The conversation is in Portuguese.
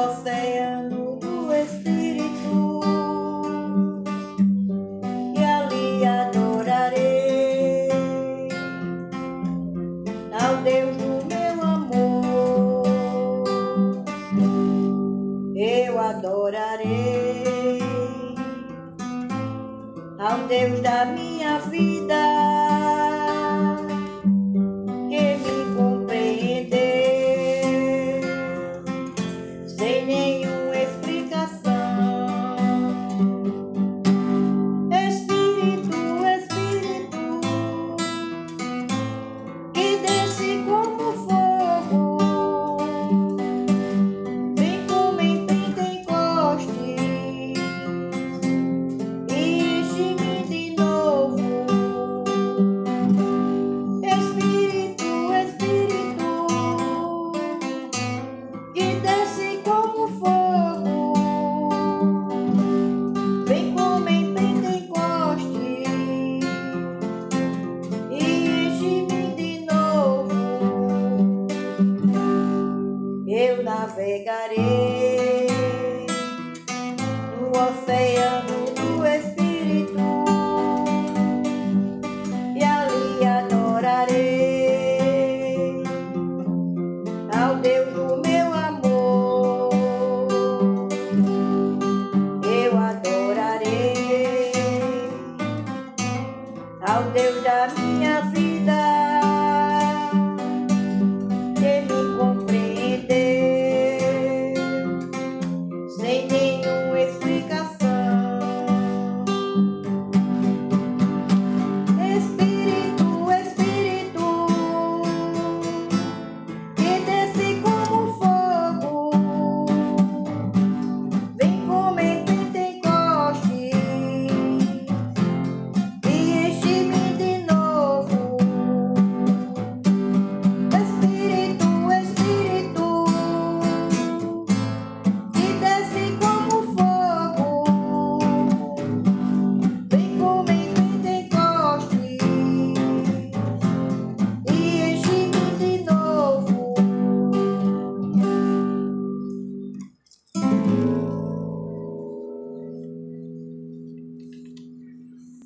oceano do Espírito e ali adorarei ao Deus do meu amor. Eu adorarei ao Deus da minha vida. navegarei. Tua fé